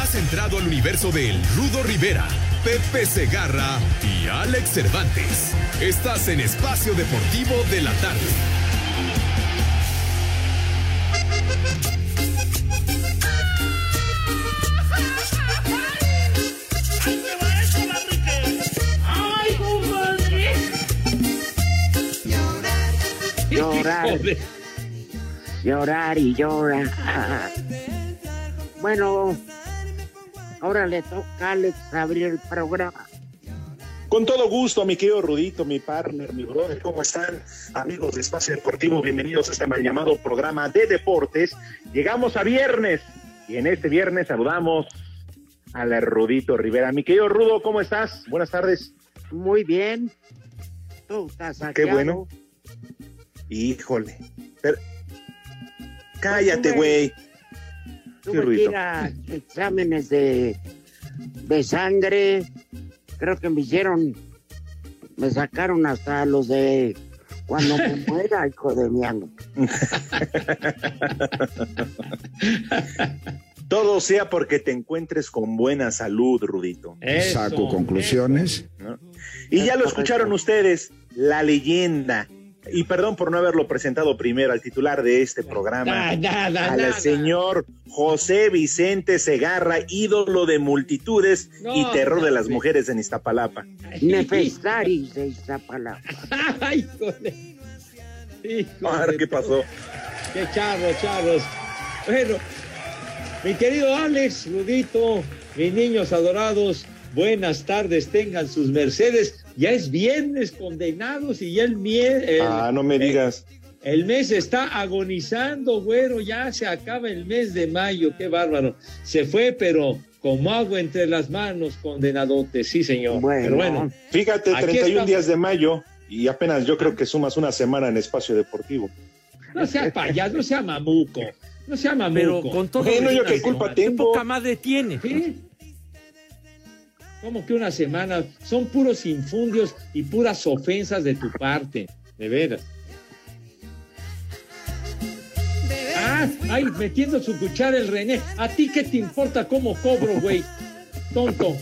Has entrado al universo de El Rudo Rivera, Pepe Segarra y Alex Cervantes. Estás en Espacio Deportivo de la Tarde. Llorar, llorar y llorar. Bueno, ahora le toca a Alex abrir el programa. Con todo gusto, mi querido Rudito, mi partner, mi brother, ¿cómo están? Amigos de Espacio Deportivo, bienvenidos a este mal llamado programa de deportes. Llegamos a viernes y en este viernes saludamos a la Rudito Rivera. Mi querido Rudo, ¿cómo estás? Buenas tardes. Muy bien. Tú estás Qué saqueado. bueno. Híjole. Pero- Cállate, güey. Tuve que ir a exámenes de, de sangre. Creo que me hicieron, me sacaron hasta los de cuando me muera, hijo de mi amo. Todo sea porque te encuentres con buena salud, Rudito. Eso, Saco conclusiones. ¿no? Y ya lo escucharon ustedes, la leyenda. Y perdón por no haberlo presentado primero al titular de este programa, Nada, nada, al nada. señor José Vicente Segarra, ídolo de multitudes No, y terror de las mujeres en Iztapalapa. Nefestaris de Iztapalapa. Ay. Híjole. Ahora, ¿qué pasó? Qué charros, charros. Bueno, mi querido Alex, Rudito, mis niños adorados, buenas tardes, tengan sus mercedes. Ya es viernes condenados y ya el, el, Ah, no me digas. el mes está agonizando, güero. Ya se acaba el mes de mayo, qué bárbaro. Se fue, pero como agua entre las manos, condenadote, sí, señor. Bueno. Pero bueno, Fíjate, Aquí 31 estamos. días de mayo y apenas yo creo que sumas una semana en espacio deportivo. no sea payaso, no sea mamuco. No sea mamuco. Pero con todo Bueno, yo qué culpa ¿qué tengo. poca madre tiene. ¿Qué? ¿Cómo que una semana? Son puros infundios y puras ofensas de tu parte, de veras. Ah, ay, metiendo su cuchara el René. ¿A ti qué te importa cómo cobro, güey? Tonto.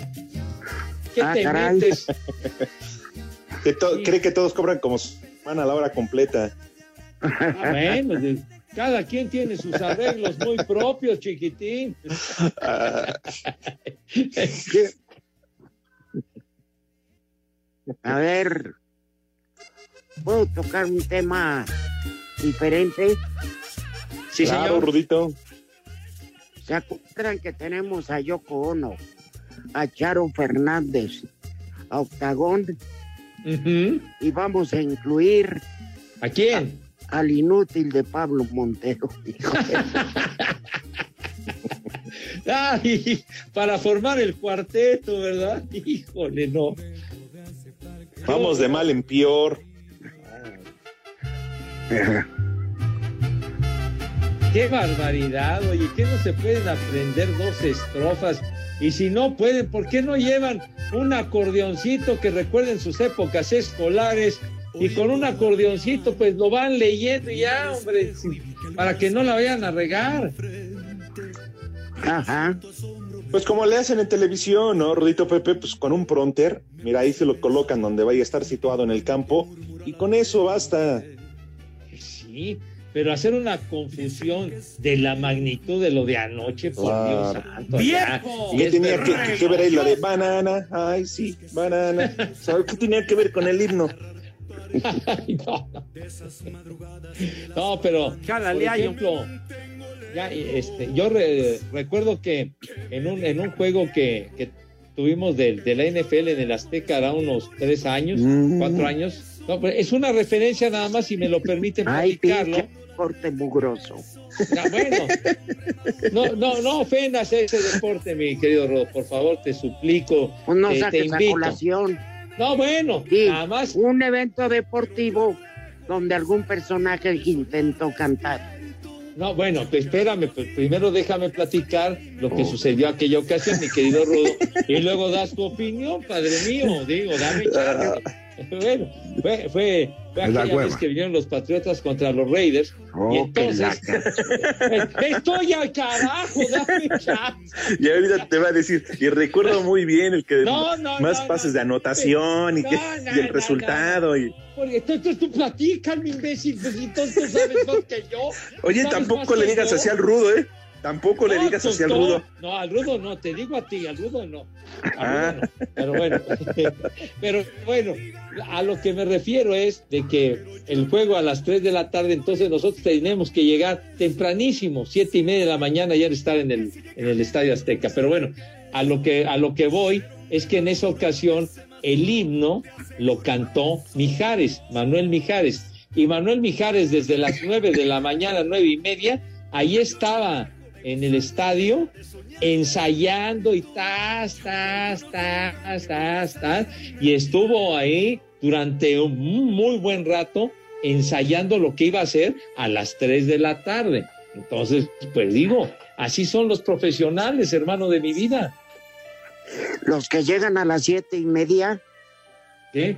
¿Qué Ah, te caray. metes? Que Sí. Cree que todos cobran como semana a la hora completa. Ah, bueno, de- cada quien tiene sus arreglos muy propios, chiquitín. Ah, A ver, ¿puedo tocar un tema diferente? Sí, claro, señor. Rudito. ¿Se acuerdan que tenemos a Yoko Ono, a Charo Fernández, a Octagón y vamos a incluir ¿A quién? al inútil de Pablo Montero? Ay, para formar el cuarteto, ¿verdad? Híjole, no. Vamos de mal en peor. Qué barbaridad, oye, que no se pueden aprender dos estrofas. Y si no pueden, ¿por qué no llevan un acordeoncito que recuerden sus épocas escolares? Y con un acordeoncito, pues lo van leyendo y ya, hombre, sí, para que no la vayan a regar. Ajá. Pues como le hacen en televisión, ¿no, Rudito Pepe? Pues con un pronter, mira, ahí se lo colocan donde vaya a estar situado en el campo y con eso basta. Sí, pero hacer una confusión de la magnitud de lo de anoche, por Dios santo. ¡Viejo! ¿Qué tenía que, ver ahí lo de banana? Ay, sí, banana. ¿Sabes qué tenía que ver con el himno? no. pero por ejemplo, ya, este, yo recuerdo que en un, en un juego que, que tuvimos de, de, la NFL en el Azteca hará unos tres años, mm. cuatro años. No, es una referencia nada más, si me lo permiten platicarlo. deporte mugroso. No, bueno, no, no, no ofendas ese deporte, mi querido Rodo, por favor, te suplico. Pues no te, invito. colación. No, bueno, nada más. Un evento deportivo donde algún personaje intentó cantar. No, bueno, pues espérame, pues primero déjame platicar lo que oh. sucedió aquella ocasión, mi querido Rudo, y luego das tu opinión, padre mío, digo, dame. Bueno, fue, fue, fue vez que vinieron los Patriotas contra los Raiders. Oh, y entonces, estoy al carajo, dame chance. Y ahorita te va a decir, y recuerdo muy bien el que más pases de anotación y, que, y el resultado. y porque entonces tú platicas, mi imbécil, pues entonces tú sabes más que yo. Oye, tampoco le digas así al rudo, ¿eh? Tampoco le digas así al rudo. No, al rudo no, te digo a ti, al rudo no. Ah. Pero bueno, pero bueno, a lo que me refiero es de que el juego a las 3 de la tarde, entonces nosotros tenemos que llegar tempranísimo, siete y media de la mañana, ya estar en el, en el Estadio Azteca. Pero bueno, a lo que, a lo que voy es que en esa ocasión el himno lo cantó Mijares, Manuel Mijares. Y Manuel Mijares desde las nueve de la mañana, nueve y media, ahí estaba en el estadio ensayando y tas, tas, tas, tas, tas, y estuvo ahí durante un muy buen rato ensayando lo que iba a hacer a las tres de la tarde. Entonces, pues digo, así son los profesionales, hermano de mi vida. Los que llegan a las siete y media. ¿Qué?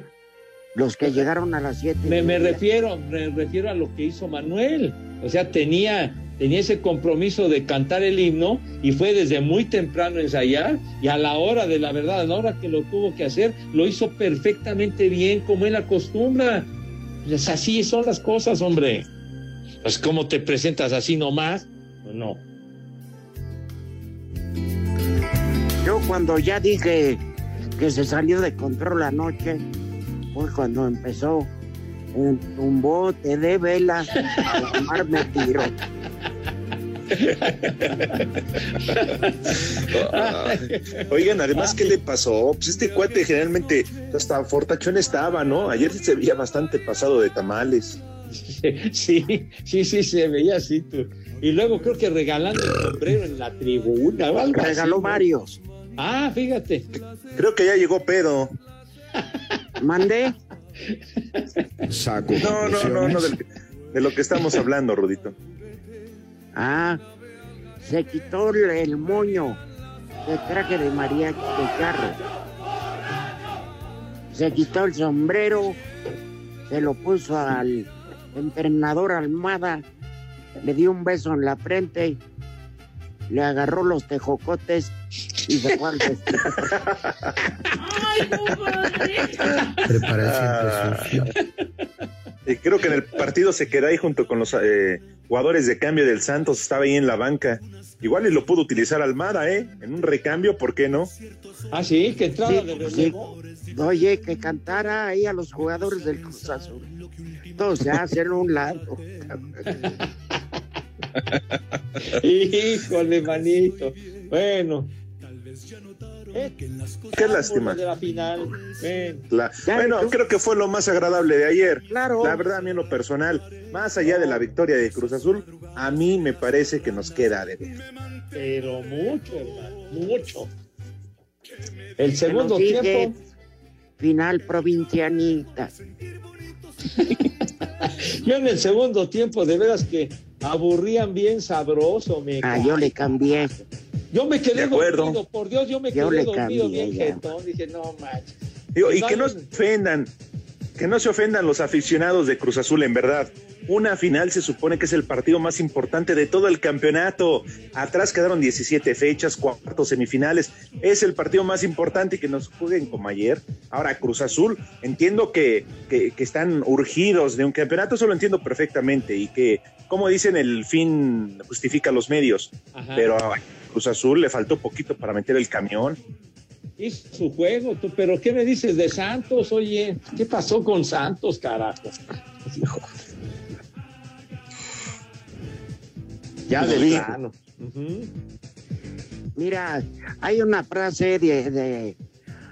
Los que llegaron a las siete. Me, me refiero, me refiero a lo que hizo Manuel. O sea, tenía, tenía ese compromiso de cantar el himno y fue desde muy temprano ensayar y a la hora de la verdad, a la hora que lo tuvo que hacer, lo hizo perfectamente bien como él acostumbra. Pues así son las cosas, hombre. Pues cómo te presentas así nomás, pues no. Yo cuando ya dije que se salió de control la noche, fue cuando empezó un, un bote de vela a tomarme tiro. Oigan, además, ¿qué le pasó? Pues este cuate generalmente hasta fortachón estaba, ¿no? Ayer se veía bastante pasado de tamales. Sí, sí, sí, se veía así tú. Y luego creo que regalando el sombrero en la tribuna. O Regaló varios. Ah, fíjate. Creo que ya llegó pedo. Mandé. Saco. No, no, no, no, de, lo que estamos hablando, Rudito. Ah, se quitó el moño de traje de María de carro. Se quitó el sombrero, se lo puso al entrenador Almada, le dio un beso en la frente, le agarró los tejocotes y se fue al Y creo que en el partido se quedó ahí junto con los eh, jugadores de cambio del Santos, estaba ahí en la banca. Igual y lo pudo utilizar Almada, ¿eh? En un recambio, ¿por qué no? Ah, sí, que entraba de Oye, que cantara ahí a los jugadores del Cruz Azul. Todos se hacen un lado. Híjole, manito. Bueno, Qué lástima. De la final. bueno, creo que fue lo más agradable de ayer. Claro. La verdad, a mí en lo personal, más allá de la victoria de Cruz Azul, a mí me parece que nos queda de ver. Pero mucho, hermano, mucho. El segundo tiempo. Final provincianita. Yo en el segundo tiempo, de veras que aburrían bien sabroso. Me ah, yo le cambié. Yo me quedé dormido, por Dios, yo me quedé dormido bien jetón. Dije, no manches. y que no se ofendan, que no se ofendan los aficionados de Cruz Azul, en verdad. Una final se supone que es el partido más importante de todo el campeonato. Atrás quedaron 17 fechas, cuartos semifinales. Es el partido más importante y que nos jueguen como ayer. Ahora, Cruz Azul, entiendo que, que, que están urgidos de un campeonato, eso lo entiendo perfectamente y que como dicen, el fin justifica los medios. Ajá. Pero Cruz Azul le faltó poquito para meter el camión. Hizo su juego, tú, pero ¿qué me dices de Santos? Oye, ¿qué pasó con Santos, carajo? Ya de. Mira, hay una frase de, de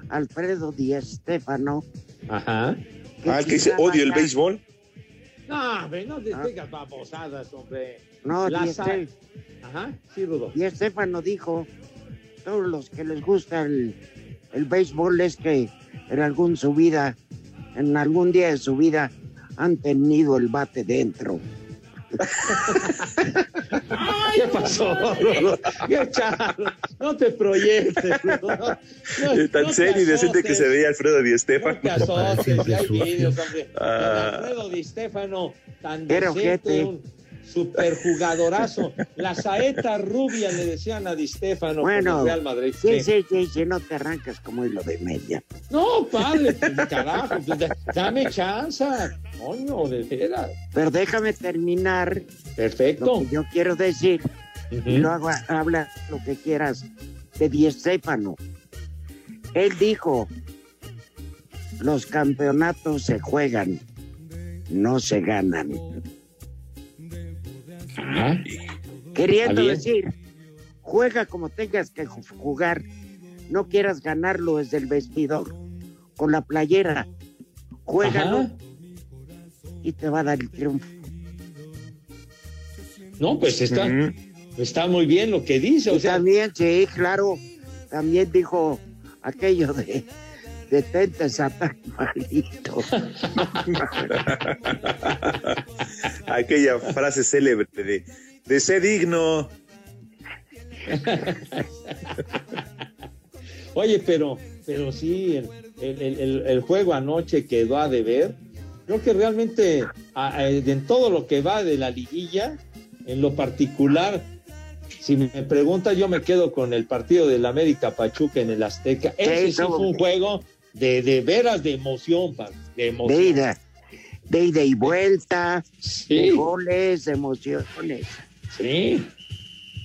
Alfredo Di Stéfano. Ajá. Ah, el que dice odio el béisbol. No, hombre, no te Ah. digas babosadas, hombre. No, La Sté- Ajá, sí, Rudo. Di Stéfano dijo, todos los que les gusta el, el béisbol es que en algún su vida, en algún día de su vida, han tenido el bate dentro. ¿Qué pasó? ¿Qué? No te proyectes. No, no- Tan no serio y decente que se veía Alfredo Di No Stéfano. te ya hay vídeos, hombre. Ah. Alfredo Di Stéfano, tan decente, un superjugadorazo. La saeta rubia le decían a Di Stéfano con Bueno, Real Madrid. Sí, sí, sí, sí, no te arrancas como hilo de media. No, padre, pues, carajo, pues, da- dame chance, coño, de veras. Pero déjame terminar lo Perfecto. que yo quiero decir Ujú. y luego habla lo que quieras de Di Stéfano. Él dijo, los campeonatos se juegan, no se ganan. Ajá. Queriendo decir, juega como tengas que ju- jugar, no quieras ganarlo desde el vestidor, con la playera, juégalo Ajá. y te va a dar el triunfo. No, pues está, está muy bien lo que dice. O sea, también, sí, claro, también dijo aquello de detente Satán maldito. Aquella frase célebre de, de ser digno. Oye, pero, pero sí, el, el- el- el- juego anoche quedó a deber. Creo que realmente a- a- en todo lo que va de la liguilla, en lo particular, si me pregunta, yo me quedo con el partido del América Pachuca en el Azteca. Ese sí eso. fue un juego de, de veras de emoción, de De emoción. ida, de ida y vuelta, de goles, de emociones. sí.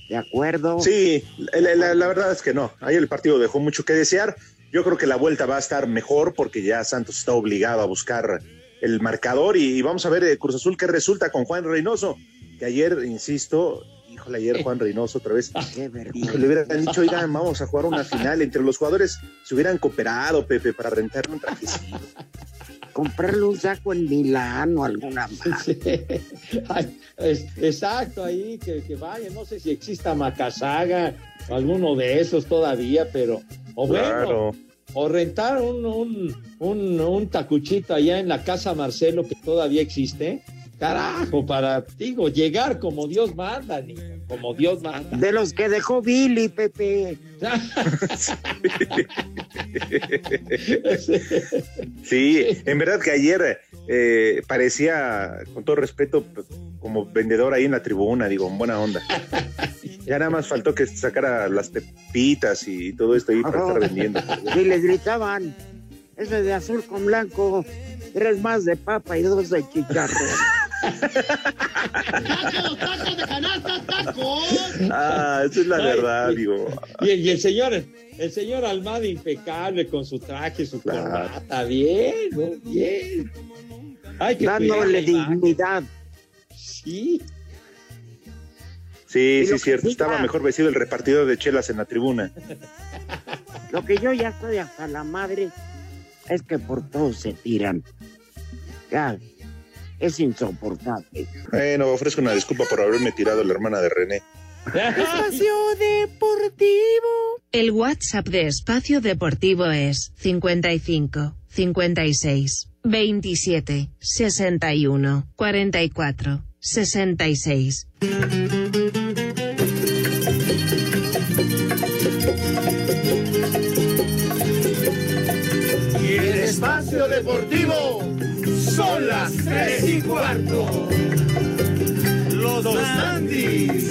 ¿De acuerdo? Sí, la, la- la verdad es que no. Ahí el partido dejó mucho que desear. Yo creo que la vuelta va a estar mejor porque ya Santos está obligado a buscar el marcador y, y vamos a ver eh, Cruz Azul qué resulta con Juan Reynoso, que ayer, insisto, híjole, ayer Juan Reynoso otra vez. Qué vergüenza. Híjole, le hubieran dicho, oigan, vamos a jugar una final. Entre los jugadores se hubieran cooperado, Pepe, para rentarle un trajecito. Comprarle un saco en Milán o alguna más. Sí. Ay, es- exacto, ahí que, que vaya, no sé si exista Macasaga o alguno de esos todavía, pero, o bueno, Claro. o rentar un, un, un, un tacuchito allá en la casa Marcelo que todavía existe, carajo, para, digo, llegar como Dios manda, niño, como Dios manda. De los que dejó Billy, Pepe. Sí, en verdad que ayer eh, parecía, con todo respeto, pues, como vendedor ahí en la tribuna, digo, en buena onda. Ya nada más faltó que sacara las pepitas y todo esto ahí para estar vendiendo. Y le gritaban, ese de azul con blanco, tres más de papa y dos de chicharrón. Ah, esa es la Ay, verdad, digo. Y, y el señor, el señor Almada impecable con su traje, su Claro. corbata, bien, ¿no? bien. Ay, qué dándole dignidad. Sí, Sí, Y sí, cierto. Estaba mejor vestido el repartidor de chelas en la tribuna. Lo que yo ya estoy hasta la madre es que por todos se tiran. Ya, es insoportable. Bueno, ofrezco una disculpa por haberme tirado a la hermana de René. El WhatsApp de Espacio Deportivo es 55 56 27 61 44 66. Deportivo son las tres y cuarto. Los Andis.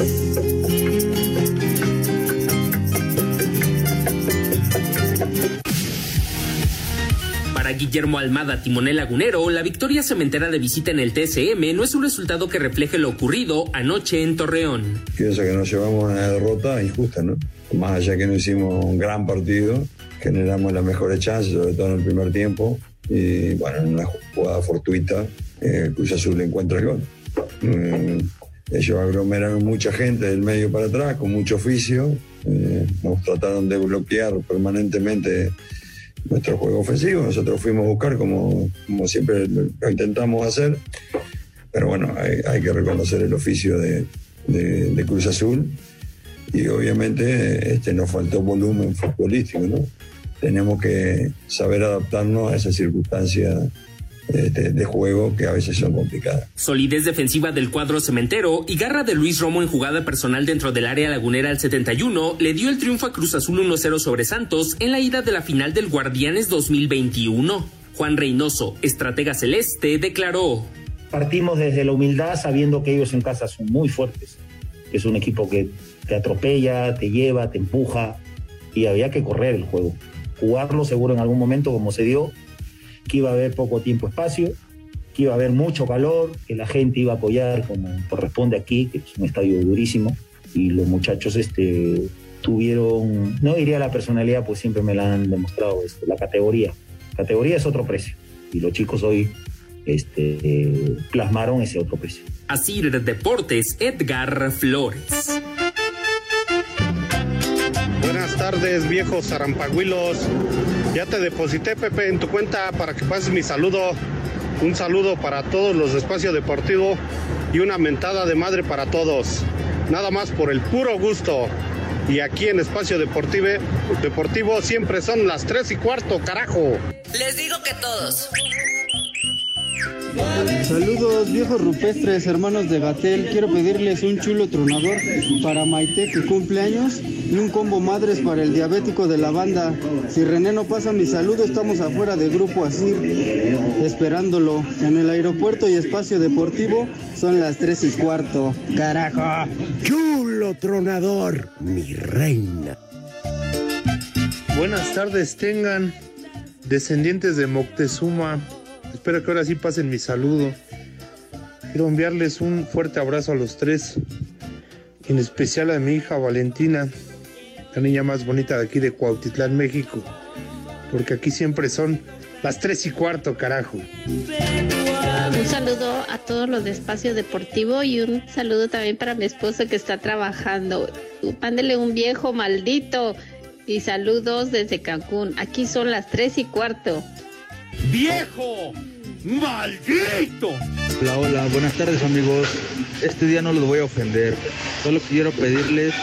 Para Guillermo Almada, timonel lagunero, la victoria cementera de visita en el TSM no es un resultado que refleje lo ocurrido anoche en Torreón. Pienso que nos llevamos una derrota injusta, ¿no? Más allá que no hicimos un gran partido, generamos las mejores chances, sobre todo en el primer tiempo, y bueno, en una jugada fortuita, eh, Cruz Azul encuentra el gol. Mm, ellos aglomeraron mucha gente del medio para atrás, con mucho oficio, eh, nos trataron de bloquear permanentemente nuestro juego ofensivo. Nosotros fuimos a buscar como, como siempre lo intentamos hacer. Pero bueno, hay, que reconocer el oficio de, de, Cruz Azul y obviamente este, nos faltó volumen futbolístico, ¿no? Tenemos que saber adaptarnos a esa circunstancia de, juego que a veces son complicadas. Solidez defensiva del cuadro cementero y garra de Luis Romo en jugada personal dentro del área lagunera al 71 le dio el triunfo a Cruz Azul 1-0 sobre Santos en la ida de la final del Guardianes 2021. Juan Reynoso, estratega celeste, declaró. Partimos desde la humildad sabiendo que ellos en casa son muy fuertes. Es un equipo que te atropella, te lleva, te empuja y había que correr el juego. Jugarlo seguro en algún momento como se dio que iba a haber poco tiempo espacio, que iba a haber mucho calor, que la gente iba a apoyar como corresponde aquí, que es un estadio durísimo, y los muchachos este, tuvieron, no diría la personalidad, pues siempre me la han demostrado, este, la categoría. Categoría es otro precio, y los chicos hoy este, plasmaron ese otro precio. Así de Deportes, Edgar Flores. Buenas tardes, viejos zarampaguilos. Ya te deposité, Pepe, en tu cuenta para que pases mi saludo. Un saludo para todos los de Espacio Deportivo y una mentada de madre para todos. Nada más por el puro gusto. Y aquí en Espacio Deportivo, Deportivo siempre son las 3 y cuarto, carajo. Les digo que todos. Saludos viejos rupestres, hermanos de Gatel. Quiero pedirles un chulo tronador para Maite que cumple años y un combo madres para el diabético de la banda. Si René no pasa mi saludo, estamos afuera de Grupo Asir esperándolo. En el aeropuerto y espacio deportivo son las tres y cuarto. ¡Carajo! ¡Chulo tronador, mi reina! Buenas tardes tengan, descendientes de Moctezuma. Espero que ahora sí pasen mi saludo. Quiero enviarles un fuerte abrazo a los tres, en especial a mi hija Valentina, la niña más bonita de aquí de Cuautitlán, México, porque aquí siempre son las tres y cuarto, carajo. Un saludo a todos los de Espacio Deportivo y un saludo también para mi esposo que está trabajando. Mándele un viejo maldito y saludos desde Cancún. Aquí son las tres y cuarto. ¡Viejo! ¡Maldito! Hola, hola, buenas tardes amigos. Este día no los voy a ofender. Solo quiero pedirles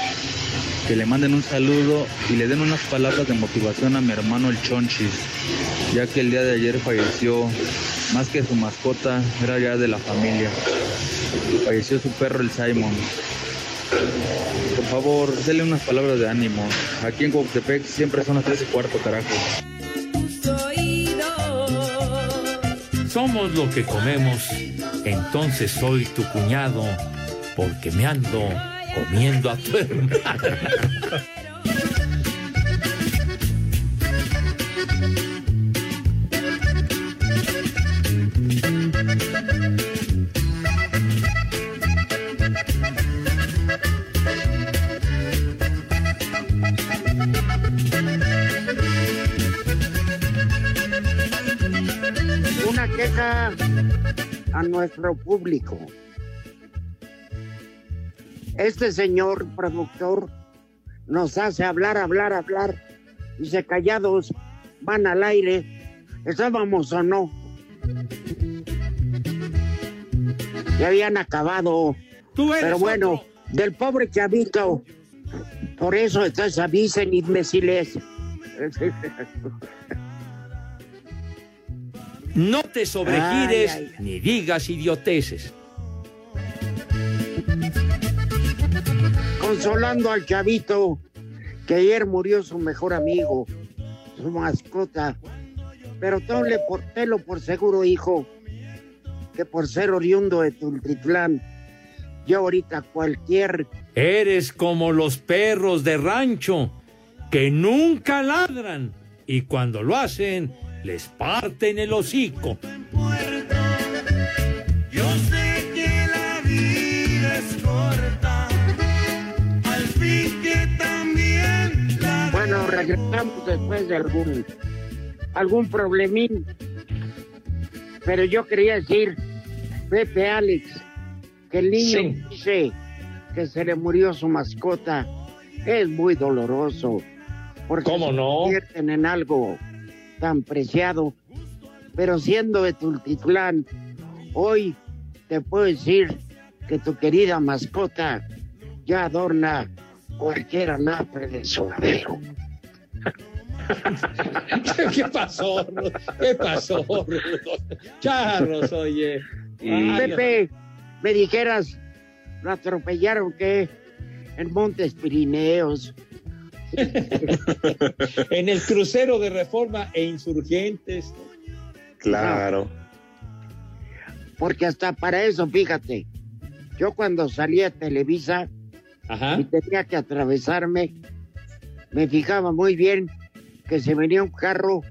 que le manden un saludo y le den unas palabras de motivación a mi hermano el Chonchis, ya que el día de ayer falleció, más que su mascota, era ya de la familia. Falleció su perro el Simon. Por favor, denle unas palabras de ánimo. Aquí en Coctepec siempre son las 3 y cuarto, carajo. Somos lo que comemos, entonces soy tu cuñado, porque me ando comiendo a tu a nuestro público. Este señor productor nos hace hablar, hablar, hablar. Dice, callados, van al aire. ¿Estábamos o no? Ya habían acabado. Pero bueno, del pobre chavito. Por eso estás avisen, imbéciles. No te sobregires ni digas idioteces. Consolando al chavito que ayer murió su mejor amigo, su mascota. Pero tenle por, telo por seguro, hijo, que por ser oriundo de Tultitlán, yo ahorita cualquier... Eres como los perros de rancho, que nunca ladran y cuando lo hacen les parten el hocico. Yo sé que la vida es corta, al fin que también la Bueno, regresamos después de algún, algún problemín. Pero yo quería decir, Pepe Alex, que el niño dice que se le murió su mascota. Es muy doloroso. Porque ¿Cómo se no? convierten en algo tan preciado. Pero siendo de Tultitlán, hoy te puedo decir que tu querida mascota ya adorna cualquier anafre del sonadero. ¿Qué pasó? Rudo? ¿Qué pasó, Rudo? Charros, oye. Ay, Pepe, me dijeras, lo atropellaron que en Montes Pirineos. en el crucero de reforma e insurgentes. Claro. Porque hasta para eso, fíjate, yo cuando salí a Televisa y tenía que atravesarme, me fijaba muy bien que se venía un carro,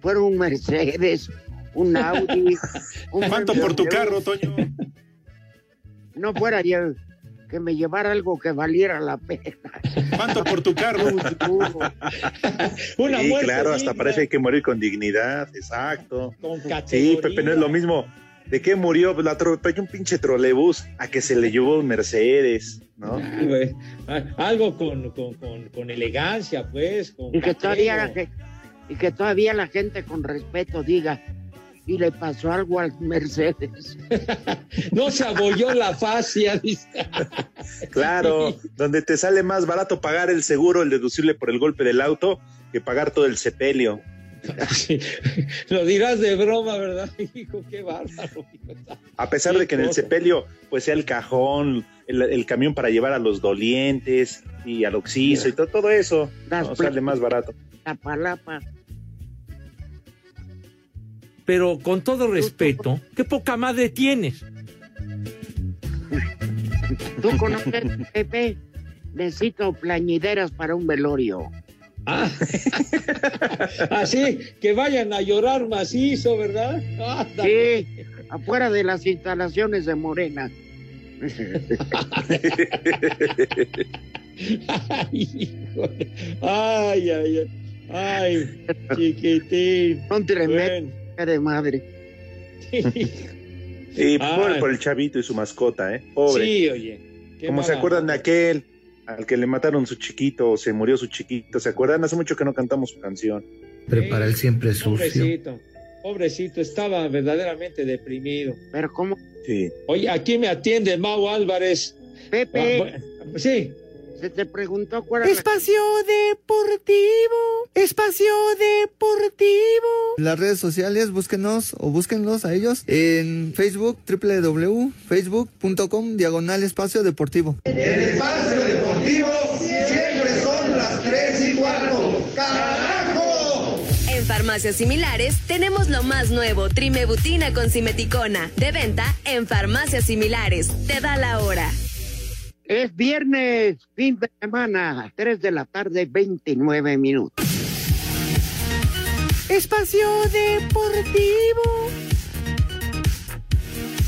fuera un Mercedes, un Audi. un ¿Cuánto por tu carro, Toño? No fuera yo que me llevara algo que valiera la pena. ¿Cuánto por tu carro? Una sí, muerte claro, hasta digna. parece que hay que morir con dignidad, exacto. Con Sí. Pepe, no es lo mismo. ¿De qué murió? Pues la atropelló un pinche trolebús a que se le llevó un Mercedes, ¿no? Ah. Ah, Algo con, con, con, con elegancia, pues. Con Y que todavía la y que todavía la gente con respeto diga, y le pasó algo al Mercedes. No se abolló la fascia, dice. Claro, donde te sale más barato pagar el seguro, el deducible por el golpe del auto, que pagar todo el sepelio. Sí. Lo dirás de broma, ¿verdad? Hijo, qué bárbaro. A pesar de que en el sepelio, pues sea el cajón, el, el camión para llevar a los dolientes y al oxiso y todo, todo eso, ¿no? sale más barato. La palapa. Pero con todo respeto, qué poca madre tienes. ¿Tú conoces, Pepe? Necesito plañideras para un velorio. Ah, así que vayan a llorar macizo, ¿verdad? Ah, Sí, afuera de las instalaciones de Morena. Ay, ay, ay, ay, chiquitín. Un tremendo de madre. Y Ay. pobre por el chavito y su mascota, ¿eh? Pobre. Sí, oye. Como se acuerdan de aquel al que le mataron su chiquito o se murió su chiquito, ¿se acuerdan? Hace mucho que no cantamos su canción. Prepara el siempre sucio. Pobrecito, pobrecito, estaba verdaderamente deprimido. Pero ¿cómo? Sí. Oye, aquí me atiende Mau Álvarez. Pepe. Ah, sí. Se te preguntó cuál era la- Espacio Deportivo. Espacio Deportivo. Las redes sociales, búsquenos o búsquenlos a ellos en Facebook, www.facebook.com, diagonal espacio deportivo. El espacio deportivo siempre son las 3 y cuarto. ¡Carajo! En farmacias similares tenemos lo más nuevo, Trimebutina con Simeticona, de venta en farmacias similares. Te da la hora. Es viernes, fin de semana, 3 de la tarde, 29 minutos. Espacio Deportivo.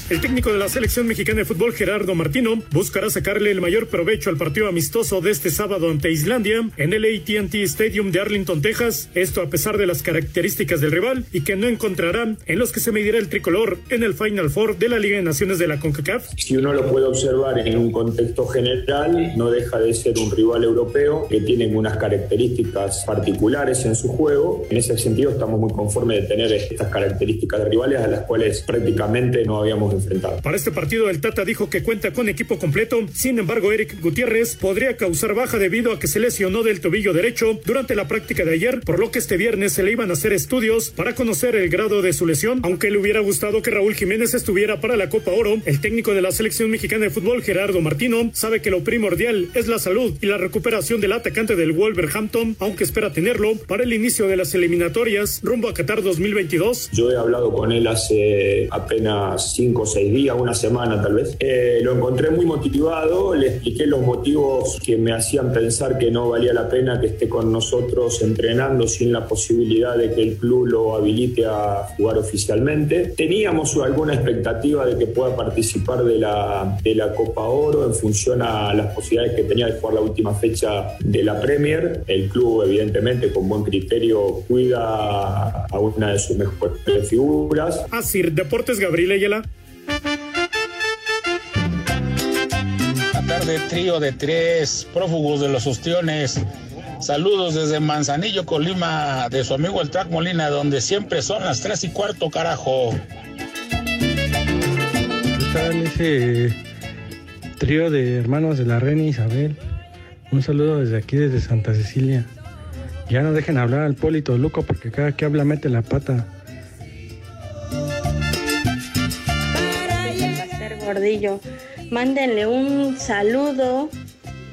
El técnico de la selección mexicana de fútbol, Gerardo Martino, buscará sacarle el mayor provecho al partido amistoso de este sábado ante Islandia en el ATT Stadium de Arlington, Texas. Esto a pesar de las características del rival y que no encontrará en los que se medirá el tricolor en el Final Four de la Liga de Naciones de la CONCACAF. Si uno lo puede observar en un contexto general, no deja de ser un rival europeo que tiene unas características particulares en su juego. En ese sentido, estamos muy conformes de tener estas características de rivales a las cuales prácticamente no habíamos enfrentado. Para este partido, el Tata dijo que cuenta con equipo completo. Sin embargo, Eric Gutiérrez podría causar baja debido a que se lesionó del tobillo derecho durante la práctica de ayer, por lo que este viernes se le iban a hacer estudios para conocer el grado de su lesión. Aunque le hubiera gustado que Raúl Jiménez estuviera para la Copa Oro, el técnico de la selección mexicana de fútbol, Gerardo Martino, sabe que lo primordial es la salud y la recuperación del atacante del Wolverhampton, aunque espera tenerlo para el inicio de las eliminatorias rumbo a Qatar 2022. Yo he hablado con él hace apenas cinco seis días, una semana tal vez. Eh, lo encontré muy motivado, le expliqué los motivos que me hacían pensar que no valía la pena que esté con nosotros entrenando sin la posibilidad de que el club lo habilite a jugar oficialmente. Teníamos alguna expectativa de que pueda participar de la, de la Copa Oro en función a las posibilidades que tenía de jugar la última fecha de la Premier. El club, evidentemente, con buen criterio, cuida a una de sus mejores figuras. Así, Deportes Gabriel Ayala. Tardes, trío de tres prófugos de los ostiones. Saludos desde Manzanillo, Colima, de su amigo el Track Molina, donde siempre son las tres y cuarto, carajo. ¿Qué tal ese trío de hermanos de la reina Isabel? Un saludo desde aquí, desde Santa Cecilia. Ya no dejen hablar al Polito Luco porque cada que habla mete la pata. Gordillo, mándenle un saludo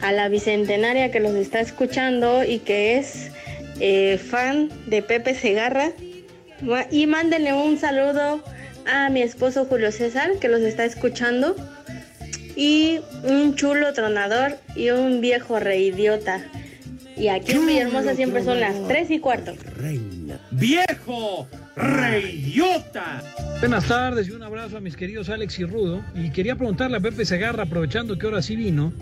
a la bicentenaria que los está escuchando y que es eh, fan de Pepe Segarra. Y mándenle un saludo a mi esposo Julio César que los está escuchando. Y un chulo tronador y un viejo reidiota. Y aquí en Villahermosa siempre son las 3 y cuarto. ¡Viejo! ¡Reyota! Buenas tardes y un abrazo a mis queridos Alex y Rudo. Y quería preguntarle a Pepe Segarra, aprovechando que ahora sí vino,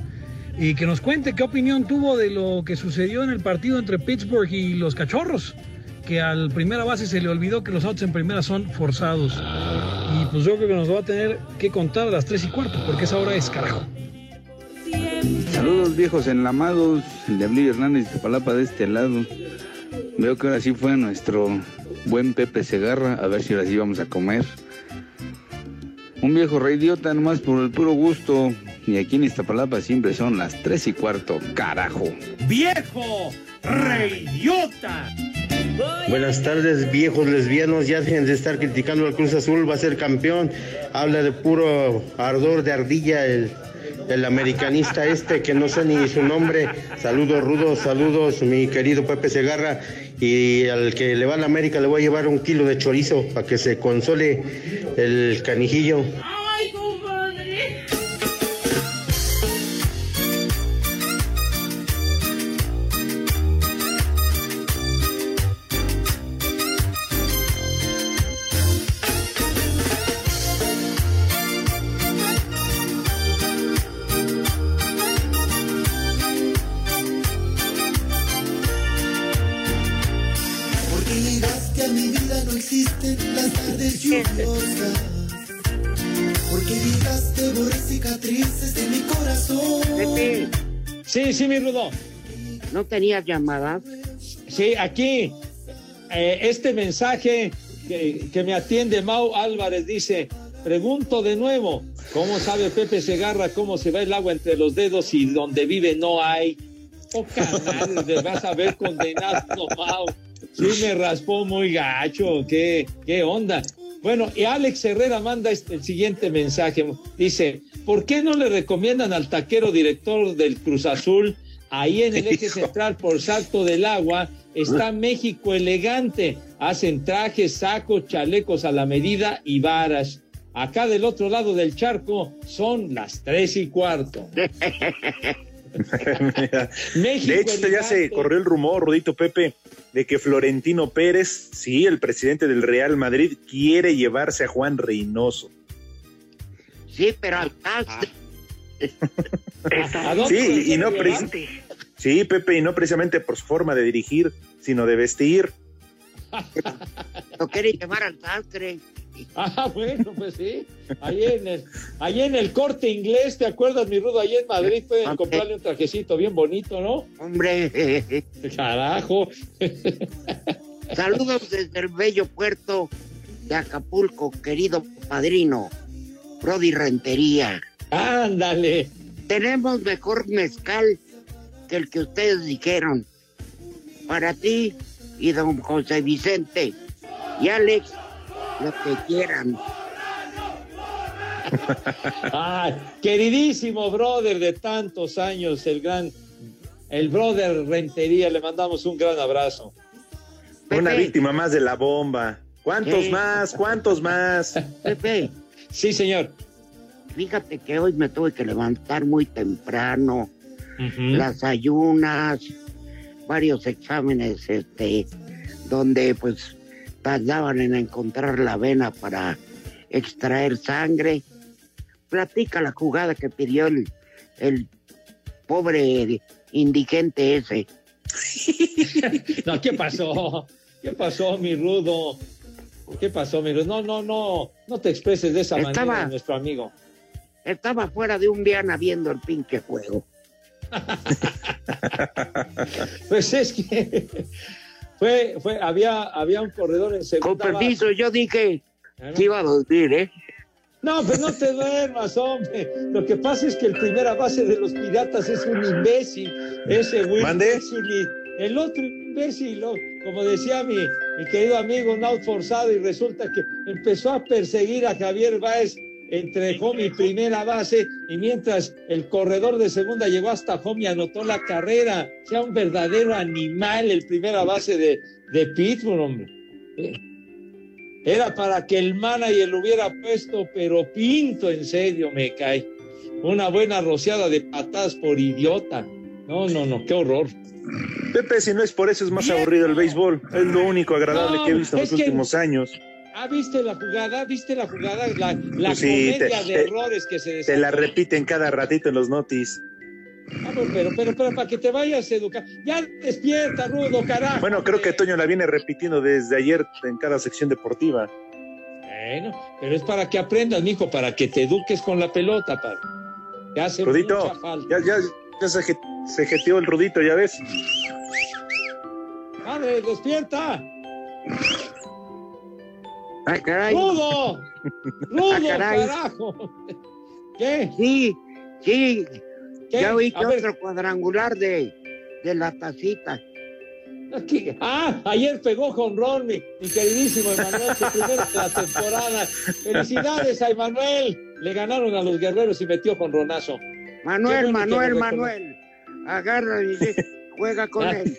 y que nos cuente qué opinión tuvo de lo que sucedió en el partido entre Pittsburgh y los Cachorros. Que al primera base se le olvidó que los outs en primera son forzados. Y pues yo creo que nos va a tener que contar a las 3 y cuarto, porque esa hora es carajo. Saludos viejos enlamados, de Ablillo Hernández de Palapa de este lado. Veo que ahora sí fue nuestro buen Pepe Segarra, a ver si ahora sí vamos a comer. Un viejo reidiota nomás por el puro gusto. Y aquí en Iztapalapa siempre son las tres y cuarto, carajo. ¡Viejo! ¡Reyota! Buenas tardes, viejos lesbianos. Ya dejen de estar criticando al Cruz Azul, va a ser campeón. Habla de puro ardor de ardilla el, el americanista este que no sé ni su nombre. Saludos rudos, saludos, mi querido Pepe Segarra. Y al que le va a la América le voy a llevar un kilo de chorizo para que se console el canijillo. ¿No tenías llamadas? Sí, aquí eh, este mensaje que, que me atiende Mau Álvarez dice, pregunto de nuevo, ¿cómo sabe Pepe Segarra cómo se va el agua entre los dedos y donde vive no hay? Oh, canal, te vas a ver condenado, Mau. Sí me raspó muy gacho, qué, qué onda. Bueno, y Alex Herrera manda este- el siguiente mensaje. Dice, ¿por qué no le recomiendan al taquero director del Cruz Azul, ahí en el eje central por Salto del Agua, está México elegante? Hacen trajes, sacos, chalecos a la medida y varas. Acá del otro lado del charco son las tres y cuarto. México de hecho, ya se corrió el rumor, Rodito Pepe, de que Florentino Pérez, sí, el presidente del Real Madrid, quiere llevarse a Juan Reynoso. Sí, pero al ¿A dónde lo Sí, y no sí, Pepe, y no precisamente por su forma de dirigir, sino de vestir. Lo quiere llevar al sastre. Ah, bueno, pues sí. Ahí en el, ahí en el corte inglés, ¿te acuerdas, mi rudo? Ahí en Madrid pueden comprarle un trajecito bien bonito, ¿no? Hombre. Carajo. Saludos desde el bello puerto de Acapulco, querido padrino, Brody Rentería. Ándale. Tenemos mejor mezcal que el que ustedes dijeron. Para ti y don José Vicente y Alex, lo que quieran. Ay, queridísimo brother de tantos años, el gran, el brother Rentería, le mandamos un gran abrazo. Una víctima más de la bomba. ¿Cuántos Sí. más? ¿Cuántos más? Pepe, Sí, señor. Fíjate que hoy me tuve que levantar muy temprano. Las ayunas, varios exámenes, este, donde pues tardaban en encontrar la vena para extraer sangre. Platica la jugada que pidió el, el pobre indigente ese. no, ¿qué pasó? ¿Qué pasó, mi rudo? ¿Qué pasó, mi rudo? No, no, no, no te expreses de esa manera, nuestro amigo. Estaba fuera de un Diana viendo el pinche juego. pues es que fue, fue, había, había un corredor en segunda. Con permiso, yo dije que iba a dormir, ¿eh? No, pues no te duermas, hombre. Lo que pasa es que el primera base de los piratas es un imbécil. Ese güey es un el otro imbécil, como decía mi, mi querido amigo, un out forzado, y resulta que empezó a perseguir a Javier Báez entre home y primera base, y mientras el corredor de segunda llegó hasta home y anotó la carrera. Sea un verdadero animal el primera base de, de Pittsburgh, hombre. Era para que el manager lo hubiera puesto, pero pinto en serio, me cae. Una buena rociada de patadas por idiota. No, no, no, qué horror. Pepe, si no es por eso, es más aburrido el béisbol. Es lo único agradable que he visto en los últimos años. Ah, ¿viste la jugada? ¿Viste la jugada? La, la pues comedia de errores que se Te la repiten cada ratito en los notis. Ah, pero, pero, pero, para que te vayas a educar. Ya despierta, Rudo, carajo. Bueno, creo que Toño la viene repitiendo desde ayer en cada sección deportiva. Bueno, pero es para que aprendas, mijo, para que te eduques con la pelota, padre. Te hace Rudito, mucha falta. Ya, ya, ya se, se jeteó el Rudito, ya ves. Padre, despierta. ¡Ay, caray! ¡Rudo! ¡Rudo, carajo! ¿Qué? Sí, sí. Ya oí que otro cuadrangular de, de la tacita. Aquí. Ah, ayer pegó con Ron, mi, mi queridísimo Emanuel, su primero de la temporada. Felicidades a Emanuel. Le ganaron a los guerreros y metió con Ronazo. Manuel, Manuel, Manuel. Agarra y juega con él.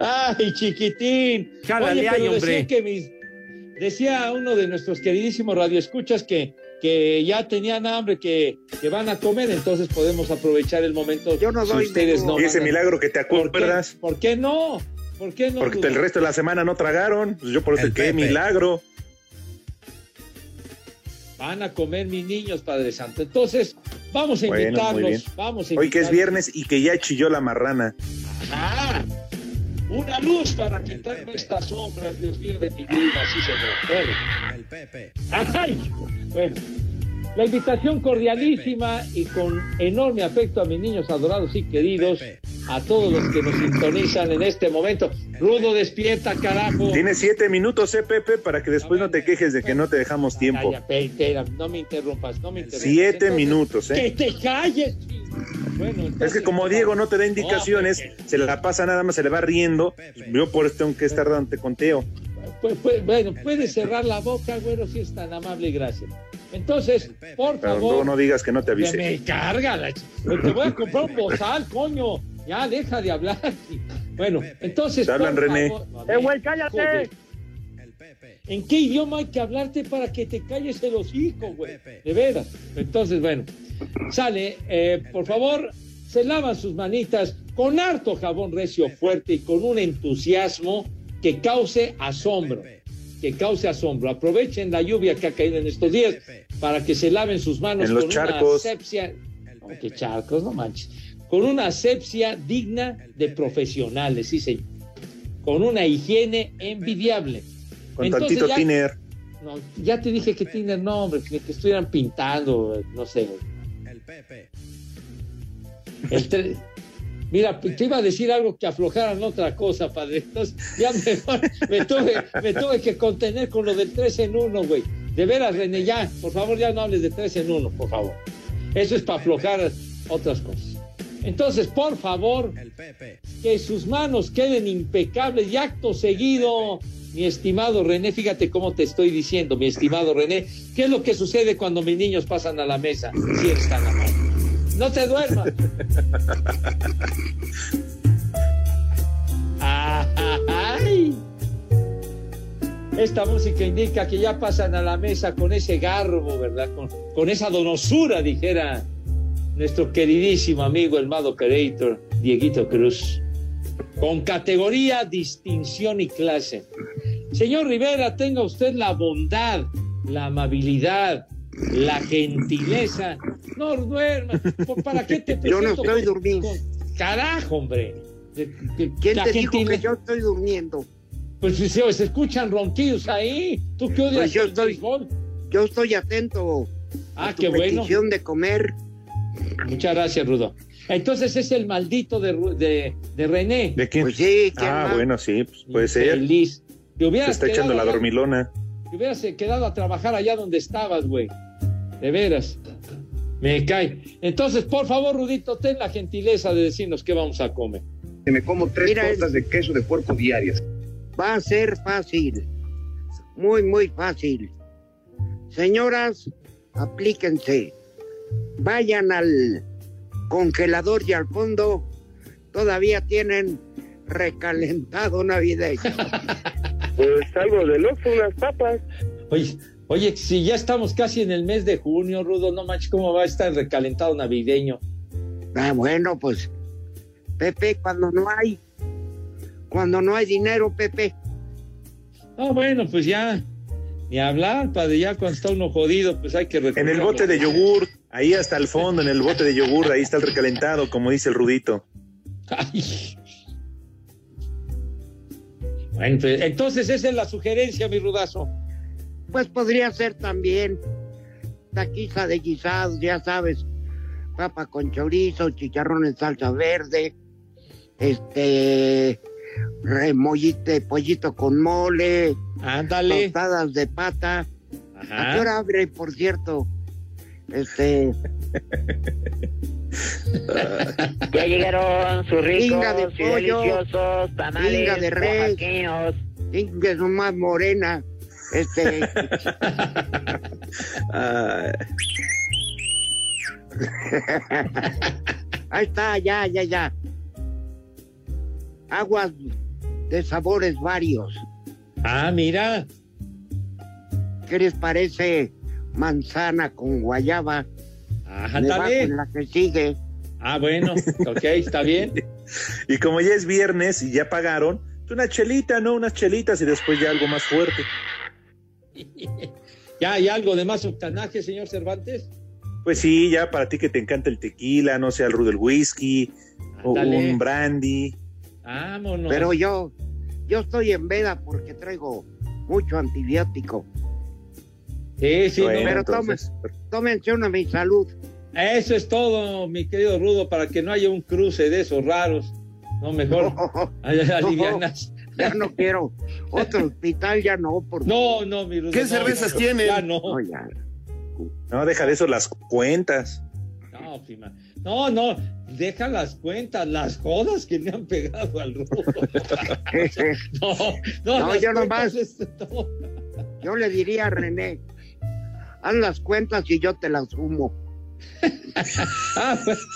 Ay, chiquitín. Jálale ahí, decía hombre. que mis- decía uno de nuestros queridísimos radioescuchas que, que ya tenían hambre, que, que van a comer, entonces podemos aprovechar el momento. Yo no si doy ustedes menú. no y ese mandan. milagro que te ¿Por qué? acuerdas. ¿Por qué no? ¿Por qué no? Porque el resto de la semana no tragaron. Pues yo por eso, El qué milagro. Van a comer mis niños, Padre Santo. Entonces, vamos a Bueno, invitarlos. Vamos a Hoy que es invitarlos. viernes y que ya chilló la marrana. Ah, una luz para quitarme esta sombra, Dios mío, de mi vida, así se. El Pepe. ¡Ay! Bueno, la invitación cordialísima y con enorme afecto a mis niños adorados y queridos, a todos los que nos sintonizan en este momento. Rudo, despierta, carajo. Tienes siete minutos, eh, Pepe, para que después no te quejes de que no te dejamos tiempo. Calla, no me interrumpas, no me interrumpas. Siete Entonces, minutos, Que ¿eh? te calles. Bueno, Es que como Diego no te da indicaciones, se la pasa nada más, se le va riendo. Yo por eso tengo que estar dando conteo. Pues, pues, bueno, puedes cerrar la boca, güero, si es tan amable, gracias. Entonces, por Pero favor. luego no digas que no te que avise. me carga la ch- te voy a comprar un bozal, coño. Ya, deja de hablar. Bueno, entonces. Te hablan, René. A ¡Eh, ver, güey, cállate! joder. ¿En qué idioma hay que hablarte para que te calles el hocico, güey? De veras. Entonces, bueno, sale, eh, por favor, se lavan sus manitas con harto jabón recio fuerte y con un entusiasmo que cause asombro. Que cause asombro. Aprovechen la lluvia que ha caído en estos días para que se laven sus manos En los con charcos. una asepsia. No, que charcos, no manches. Con una asepsia digna de profesionales, sí, señor. Con una higiene envidiable. Con Entonces tantito ya- tiner. no, ya te dije que tiene nombre, que, que estuvieran pintando, no sé. El Pepe. El tre- Mira, te iba a decir algo que aflojaran otra cosa, padre. Entonces, ya mejor me tuve, me tuve que contener con lo del 3 en 1, güey. De veras, René, ya, por favor, ya no hables de 3 en 1, por favor. Eso es para aflojar otras cosas. Entonces, por favor, El Pepe. que sus manos queden impecables y acto seguido, mi estimado René, fíjate cómo te estoy diciendo, mi estimado René, ¿qué es lo que sucede cuando mis niños pasan a la mesa? Si eres tan amable. No te duermas. ¡Ay! Esta música indica que ya pasan a la mesa con ese garbo, ¿verdad? Con, con esa donosura, dijera nuestro queridísimo amigo el Mad Operator, Dieguito Cruz. Con categoría, distinción y clase. Señor Rivera, tenga usted la bondad, la amabilidad, la gentileza. No duermas. ¿Para qué te Yo no estoy durmiendo. Carajo, hombre. ¿Quién La te dijo que yo estoy durmiendo? Pues si se, se escuchan ronquidos ahí. ¿Tú qué odias Pues yo el estoy-? Yo estoy atento Ah, a tu qué bueno. petición de comer. Muchas gracias, Rudo. Entonces es el maldito de, de, de René. ¿De quién? Pues sí, ¿quién ah, más? bueno, sí, pues puede ser. Feliz. Te Se está echando la allá- dormilona. Te hubieras quedado a trabajar allá donde estabas, güey. De veras. Me cae. Entonces, por favor, Rudito, ten la gentileza de decirnos qué vamos a comer. Que me como tres Mira, tortas de queso de puerco diarias. Va a ser fácil. Muy, muy fácil. Señoras, aplíquense. Vayan al congelador y al fondo. Todavía tienen recalentado navideño. Pues algo de loco, unas papas. Oye, oye, si ya estamos casi en el mes de junio, Rudo, no manches, ¿cómo va a estar el recalentado navideño? Ah, bueno, pues, Pepe, cuando no hay, cuando no hay dinero, Pepe, Ah, bueno, pues ya, ni hablar, padre, ya cuando está uno jodido, pues hay que En el bote de yogur, ahí hasta el fondo, en el bote de yogur, ahí está el recalentado, como dice el Rudito. Ay. Bueno, pues, entonces esa es la sugerencia, mi rudazo. pues podría ser también taquiza de guisados, ya sabes, papa con chorizo, chicharrón en salsa verde, este, remollite, pollito con mole, Ándale. tostadas de pata. ¿A qué Ajá. hora abre, por cierto? Este, Ya llegaron sus ricos de y pollo, deliciosos tamales pinga de res. son más morena, este, Ah, Ahí está, ya, ya, ya. Aguas de sabores varios. Ah, mira. ¿Qué les parece manzana con guayaba? Ajá, Me va ándale. con la que sigue. Ah, bueno, ok, está bien. y como ya es viernes y ya pagaron, pues una chelita, ¿no? Unas chelitas y después ya algo más fuerte. ¿Ya hay algo de más octanaje, señor Cervantes? Pues sí, ya para ti que te encanta el tequila, no sé, el rudo del whisky, o un brandy. Vámonos. Pero yo, yo estoy en veda porque traigo mucho antibiótico. Sí, sí, Bueno, no, Pero entonces, Tómense una mi salud. Eso es todo, mi querido Rudo, para que no haya un cruce de esos raros. No, mejor alivianas. Ya no quiero. Otro hospital ya no. Por No, no, mi Rudo. ¿Qué no, cervezas tienen? Ya no. No, ya. No, deja de eso las cuentas. No, prima. No, no, deja las cuentas, las jodas que le han pegado al Rudo. No, no, No, yo nomás. es- no. Yo le diría a René, haz las cuentas y yo te las sumo. Ah, pues.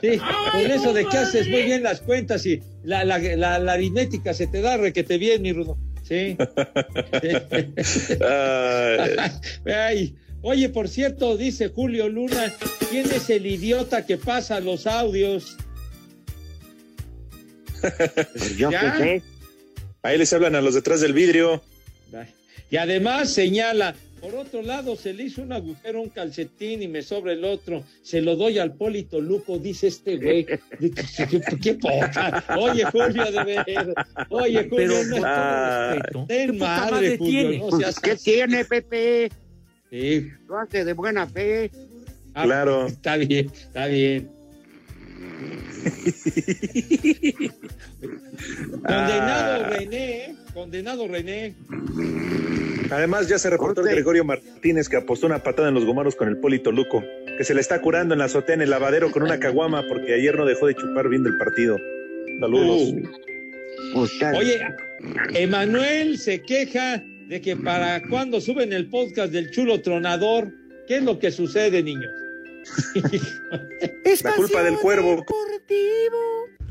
Sí, con eso de que haces muy bien las cuentas y la, la, la, la aritmética se te da requete bien, mi Rudo. Sí. Ay, oye, por cierto, dice Julio Luna, ¿quién es el idiota que pasa los audios? Pues yo ¿Ya? qué sé. Ahí les hablan a los detrás del vidrio. Y además señala, por otro lado, se le hizo un agujero un calcetín y me sobra el otro. Se lo doy al Polito Luco, dice este güey. ¿Qué, poca? Oye, Julio, de ver. Oye, Julio, Pero no. Ah, respeto, ten ¿qué poca madre, madre Julio, tiene? no Pues, seas ¿Qué así. tiene, Pepe? Sí. Lo hace de buena fe. Ah, Claro. Está bien, está bien. Condenado Ah. René, ¿eh? condenado René. Además, ya se reportó el Corte. Gregorio Martínez que apostó una patada en los gomaros con el Polito Luco, que se le está curando en la azotea en el lavadero con una caguama porque ayer no dejó de chupar viendo el partido. Saludos. Pues, ya- Oye, Emanuel se queja de que para cuando suben el podcast del chulo tronador, ¿qué es lo que sucede, niños? La culpa del cuervo.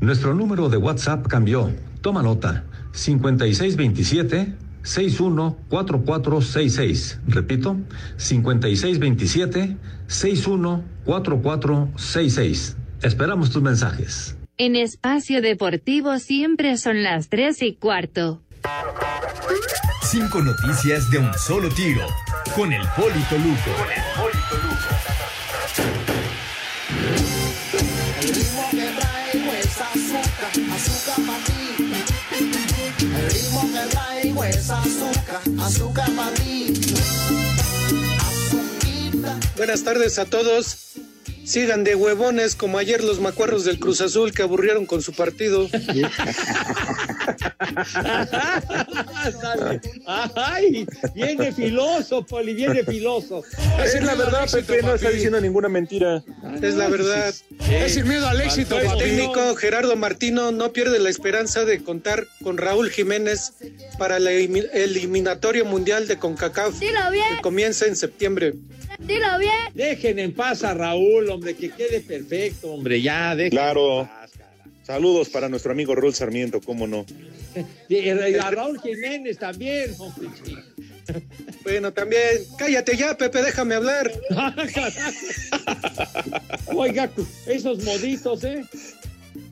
Nuestro número de WhatsApp cambió. Toma nota. 5627 614466. Repito, 5627-614466. Esperamos tus mensajes. En espacio deportivo siempre son las 3 y cuarto. Cinco noticias de un solo tiro. Con el Polito Luco. El Ritmo que traigo es azúcar, azúcar para ti. Buenas tardes a todos. Sigan de huevones como ayer los macuarros del Cruz Azul que aburrieron con su partido. Ay, viene filoso, Poli, viene filoso. Es la verdad, Pepe, no está diciendo ninguna mentira. Es la verdad. Es sin miedo al éxito, El técnico Gerardo Martino no pierde la esperanza de contar con Raúl Jiménez para el elimi- eliminatorio mundial de CONCACAF que comienza en septiembre. Dilo bien. Dejen en paz a Raúl, hombre, que quede perfecto, hombre, ya, dejen. Claro. Saludos para nuestro amigo Raúl Sarmiento, cómo no. Y a Raúl Jiménez también, hombre. Bueno, también. Cállate ya, Pepe, déjame hablar. Oiga, esos moditos, ¿eh?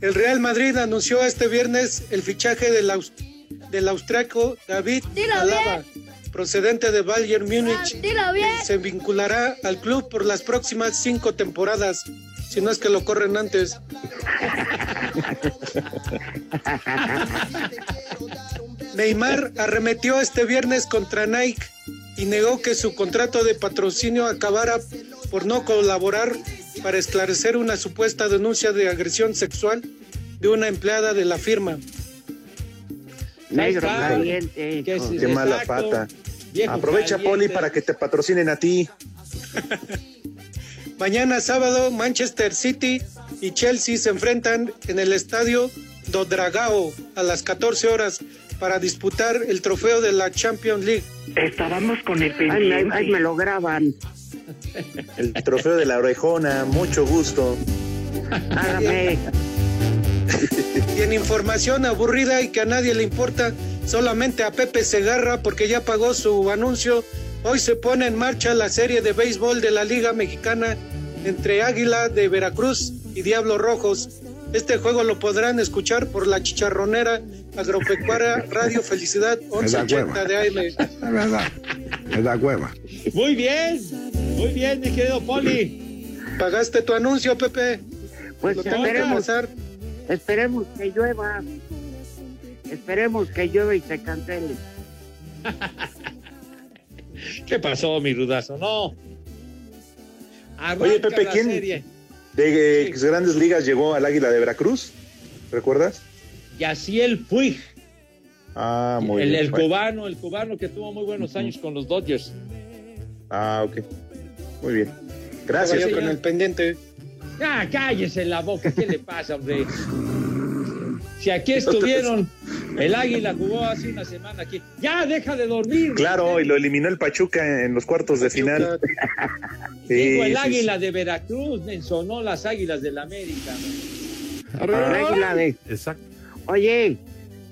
El Real Madrid anunció este viernes el fichaje del, aus- del austriaco David Dilo Alaba, procedente de Bayern Múnich. Bien. Se vinculará al club por las próximas cinco temporadas, si no es que lo corren antes. Neymar arremetió este viernes contra Nike y negó que su contrato de patrocinio acabara por no colaborar para esclarecer una supuesta denuncia de agresión sexual de una empleada de la firma. Negro caliente. Hijo. sí, Qué mala pata. Viejo Aprovecha, caliente. Poli, para que te patrocinen a ti. Mañana sábado, Manchester City y Chelsea se enfrentan en el estadio do Dragao a las 14 horas para disputar el trofeo de la Champions League. Estábamos con el Ay, me- ay, me lo graban. El trofeo de la orejona, mucho gusto. Hágame. Y en información aburrida y que a nadie le importa, solamente a Pepe Segarra porque ya pagó su anuncio, hoy se pone en marcha la serie de béisbol de la Liga Mexicana entre Águila de Veracruz y Diablos Rojos. Este juego lo podrán escuchar por la chicharronera agropecuaria Radio Felicidad Me da 1180 de AM. Es verdad. Me da hueva. Muy bien, muy bien, mi querido Poli. ¿Pagaste tu anuncio, Pepe? Pues Lo tengo que esperemos, pasar. Esperemos que llueva. Esperemos que llueva y se cancele. ¿Qué pasó, mi rudazo? No. Arranca Oye, Pepe, ¿quién serie. de eh, grandes ligas llegó al Águila de Veracruz? ¿Recuerdas? Yaciel Puig, Ah, muy el, bien. el cubano, el cubano que tuvo muy buenos años con los Dodgers. Ah, ok. Muy bien. Gracias. Yo con el pendiente. Ah, cállese la boca, ¿qué le pasa, hombre? Si aquí estuvieron, el Águila jugó hace una semana aquí. Ya, deja de dormir. Claro, y lo eliminó el Pachuca en los cuartos de final. Sí, Digo, el sí, Águila de Veracruz menzonó las Águilas del América. El águila de. Exacto. Oye,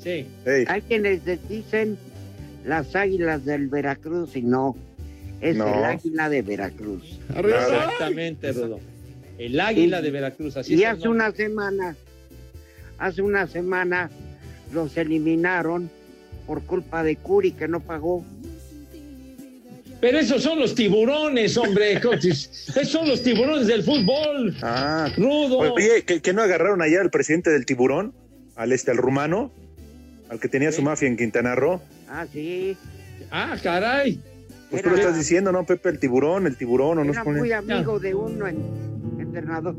Sí. hay quienes dicen las águilas del Veracruz y no. Es No. el águila de Veracruz. Exactamente, Rodo. El Águila de Veracruz, así y es hace una semana, hace una semana los eliminaron por culpa de Curi que no pagó. Pero esos son los tiburones, hombre. Esos son los tiburones del fútbol. Ah, Rudo. Oye, ¿que, que no agarraron allá al presidente del tiburón? Al este, al rumano, al que tenía su mafia en Quintana Roo. Ah, sí. Ah, caray. Pues tú lo estás diciendo, ¿no, Pepe? El tiburón, el tiburón, o no Era pone- muy amigo de uno en,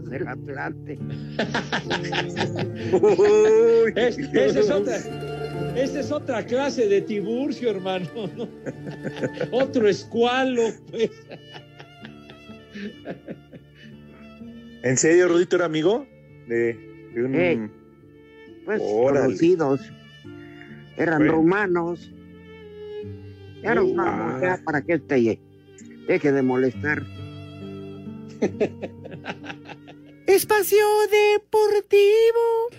del Atlante. Es- esa es otra. Esa es otra clase de tiburcio, hermano. ¿no? Otro escualo, pues. ¿En serio, Rudito era amigo? De, de un... Eh, Pues Órale. conocidos. Eran Bueno. rumanos. Ya nos Uh, vamos, ah. para que este deje de molestar. Espacio Deportivo.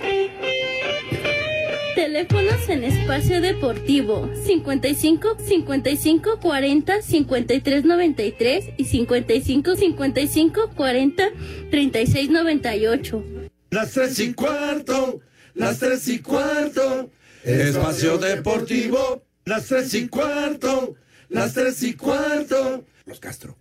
Te Teléfonos en espacio deportivo 55 55 40 53 93 y 55 55 40 36 98. Las tres y cuarto, las tres y cuarto, espacio deportivo, las tres y cuarto, las tres y cuarto. Los Castro.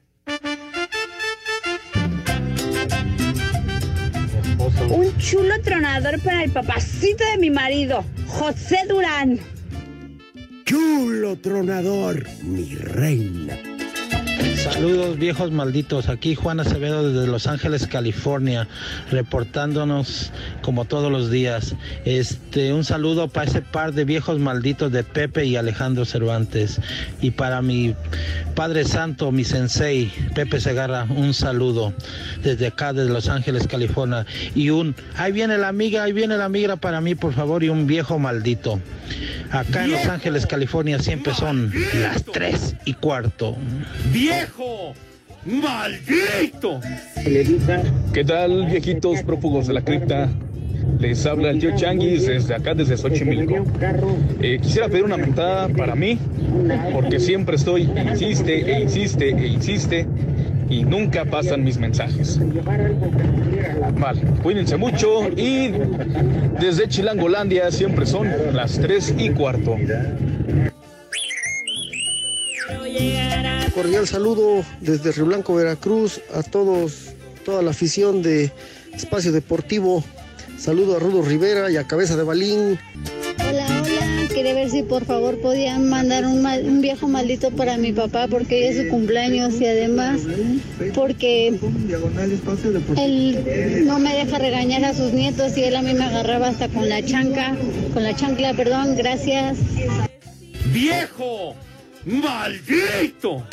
Un chulo tronador para el papacito de mi marido, José Durán. Chulo tronador, mi reina. Saludos viejos malditos, aquí Juan Acevedo desde Los Ángeles, California, reportándonos como todos los días. Este, un saludo para ese par de viejos malditos de Pepe y Alejandro Cervantes. Y para mi Padre Santo, mi sensei, Pepe Segarra, un saludo desde acá, desde Los Ángeles, California. Y un, ahí viene la amiga, ahí viene la migra para mí, por favor, y un viejo maldito. Acá en Los Ángeles, California, siempre son las tres y cuarto. ¡Viejo! ¡Maldito! ¿Qué tal, viejitos prófugos de la cripta? Les habla el tío Changuis desde acá, desde Xochimilco. Eh, quisiera pedir una montada para mí, porque siempre estoy, insiste e insiste e insiste, y nunca pasan mis mensajes. Vale, cuídense mucho y desde Chilangolandia siempre son las 3 y cuarto. Cordial saludo desde Río Blanco, Veracruz, a todos, toda la afición de Espacio Deportivo. Saludo a Rudo Rivera y a Cabeza de Balín. Hola, hola. Quería ver si por favor podían mandar un, mal- un viejo maldito para mi papá porque hoy es su cumpleaños y además porque él no me deja regañar a sus nietos y él a mí me agarraba hasta con la chanca, con la chancla, perdón. Gracias. ¡Viejo! ¡Maldito!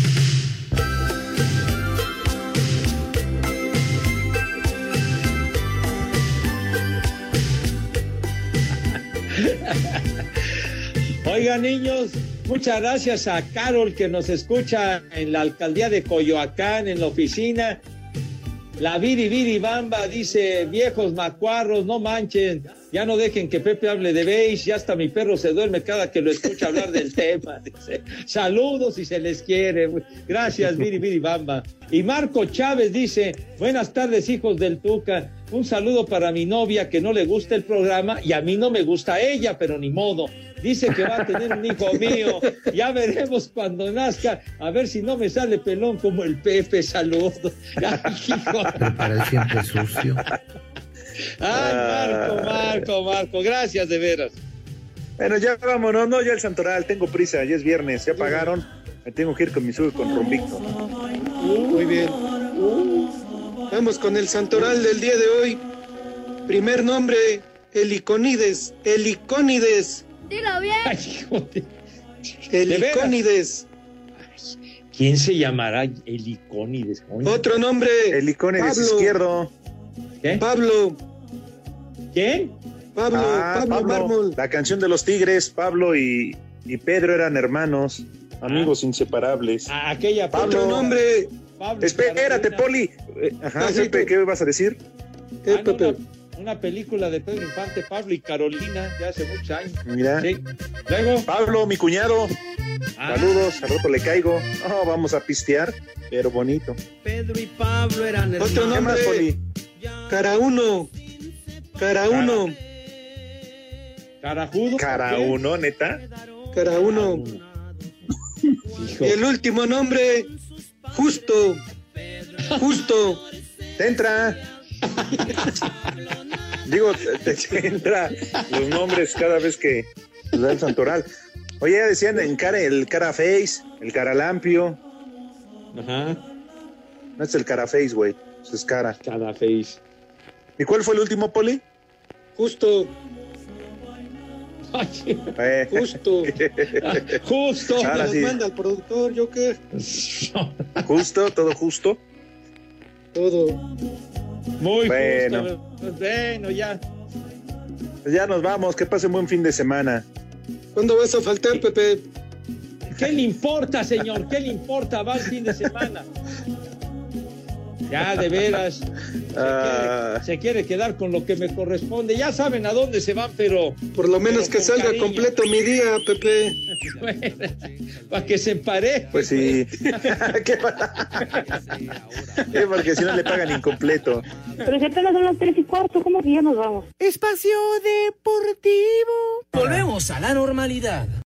Oigan, niños, muchas gracias a Carol que nos escucha en la alcaldía de Coyoacán, en la oficina. La Viri Viri Bamba dice, viejos macuarros, no manchen, ya no dejen que Pepe hable de beige, ya hasta mi perro se duerme cada que lo escucha hablar del tema. Dice, saludos si se les quiere. Gracias, Viri Viri Bamba. Y Marco Chávez dice, buenas tardes, hijos del Tuca. Un saludo para mi novia que no le gusta el programa y a mí no me gusta ella, pero ni modo. Dice que va a tener un hijo mío. Ya veremos cuando nazca. A ver si no me sale pelón como el Pepe. Saludos. Ay, hijo. Para el siempre sucio. Ay, Marco, Marco, Marco. Gracias de veras. Bueno, ya vámonos, no, ya el Santoral, tengo prisa, ya es viernes, ya pagaron, me tengo que ir con mi sur con Rombicto. Muy bien. Vamos con el santoral del día de hoy. Primer nombre, Heliconides. Helicónides. Dilo bien. Helicónides. ¿Quién se llamará Helicónides? coño? Otro nombre. Helicónides Pablo. izquierdo. Pablo. ¿Quién? Pablo, Ah, Pablo, Pablo, Mármol. la canción de los Tigres, Pablo y, y Pedro eran hermanos, amigos inseparables. Ah, aquella Pablo. Otro nombre. Pablo Espérate, Carolina. Poli. Eh, Ajá, Ah, sí, Pepe, tú. ¿qué vas a decir? ¿Qué, Ah, no, una, una película de Pedro Infante, Pablo y Carolina, de hace muchos años. Mira. Sí. Luego. Pablo, mi cuñado. Ah. Saludos, al rato le caigo. Oh, vamos a pistear, pero bonito. Pedro y Pablo eran Otro ¿Qué más, nombre. Poli? Cara uno. Cara uno. Carajudo. Cara uno, neta. Cara uno. Hijo. Y el último nombre, Justo. Justo. Te entra. Digo, te, te entra los nombres cada vez que da el santoral. Oye, ya decían en cara, el cara face, el cara lampio. Ajá. No es el cara face, güey. Eso es cara. Cara face. ¿Y cuál fue el último, Poli? Justo. Justo. Justo. Ahora sí. manda el productor, yo qué. Justo, todo justo. Todo. Muy Bueno. justo. Bueno, ya. Pues ya nos vamos. Que pasen buen fin de semana. ¿Cuándo vas a faltar, Pepe? ¿Qué le importa, señor? ¿Qué le importa? Va el fin de semana. Ya, de veras. Se, Ah. quiere, se quiere quedar con lo que me corresponde. Ya saben a dónde se van, pero. Por lo menos que salga cariño. completo mi día, Pepe. Para que se empare. Pues sí. ¿Qué pasa? Eh, porque si no le pagan incompleto. Pero si apenas son las tres y cuarto, ¿cómo que ya nos vamos? Espacio Deportivo. Volvemos a la normalidad.